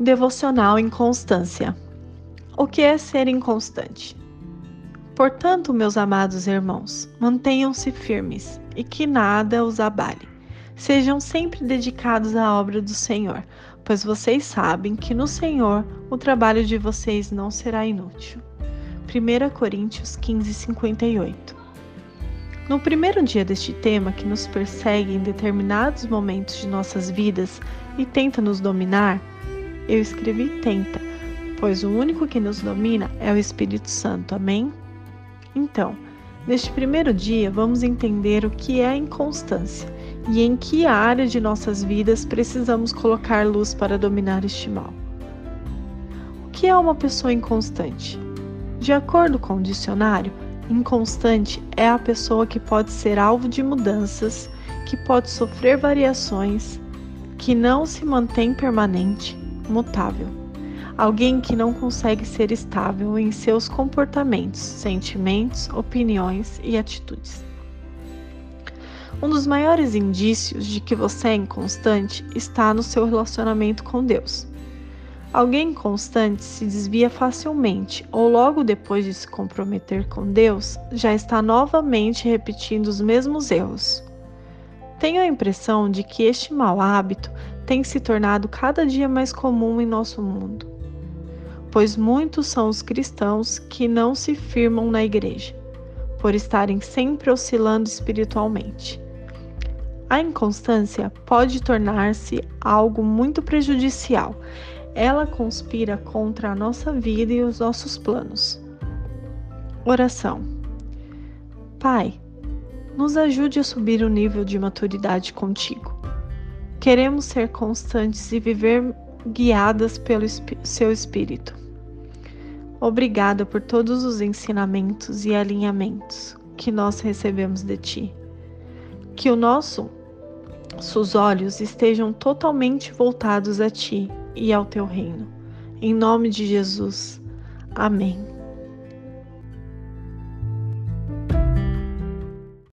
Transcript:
Devocional Inconstância. O que é ser inconstante? Portanto, meus amados irmãos, mantenham-se firmes e que nada os abale. Sejam sempre dedicados à obra do Senhor, pois vocês sabem que no Senhor o trabalho de vocês não será inútil. 1 Coríntios 15, 58 No primeiro dia deste tema que nos persegue em determinados momentos de nossas vidas e tenta nos dominar, eu escrevi tenta, pois o único que nos domina é o Espírito Santo. Amém? Então, neste primeiro dia, vamos entender o que é a inconstância e em que área de nossas vidas precisamos colocar luz para dominar este mal. O que é uma pessoa inconstante? De acordo com o dicionário, inconstante é a pessoa que pode ser alvo de mudanças, que pode sofrer variações, que não se mantém permanente, mutável. Alguém que não consegue ser estável em seus comportamentos, sentimentos, opiniões e atitudes. Um dos maiores indícios de que você é inconstante está no seu relacionamento com Deus. Alguém inconstante se desvia facilmente ou logo depois de se comprometer com Deus, já está novamente repetindo os mesmos erros. Tenho a impressão de que este mau hábito tem se tornado cada dia mais comum em nosso mundo, pois muitos são os cristãos que não se firmam na igreja, por estarem sempre oscilando espiritualmente. A inconstância pode tornar-se algo muito prejudicial. Ela conspira contra a nossa vida e os nossos planos. Oração. Pai, nos ajude a subir o nível de maturidade contigo. Queremos ser constantes e viver guiadas pelo seu Espírito. Obrigada por todos os ensinamentos e alinhamentos que nós recebemos de Ti. Que os nossos olhos estejam totalmente voltados a Ti e ao Teu reino. Em nome de Jesus. Amém.